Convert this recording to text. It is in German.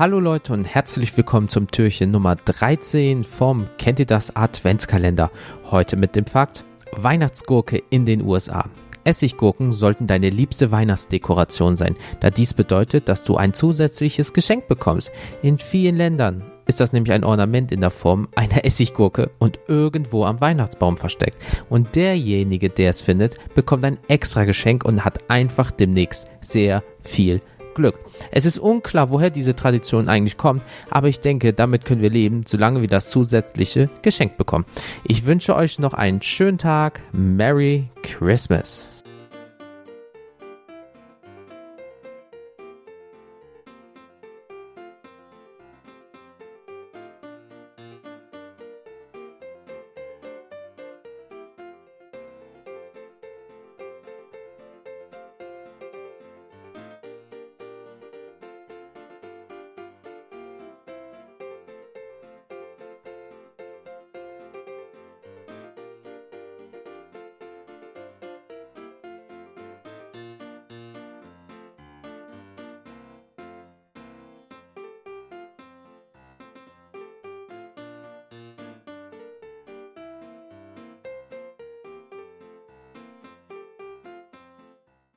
Hallo Leute und herzlich willkommen zum Türchen Nummer 13 vom Kennt ihr das Adventskalender? Heute mit dem Fakt Weihnachtsgurke in den USA. Essiggurken sollten deine liebste Weihnachtsdekoration sein, da dies bedeutet, dass du ein zusätzliches Geschenk bekommst. In vielen Ländern ist das nämlich ein Ornament in der Form einer Essiggurke und irgendwo am Weihnachtsbaum versteckt. Und derjenige, der es findet, bekommt ein extra Geschenk und hat einfach demnächst sehr viel Glück. Es ist unklar, woher diese Tradition eigentlich kommt, aber ich denke, damit können wir leben, solange wir das zusätzliche Geschenk bekommen. Ich wünsche euch noch einen schönen Tag. Merry Christmas.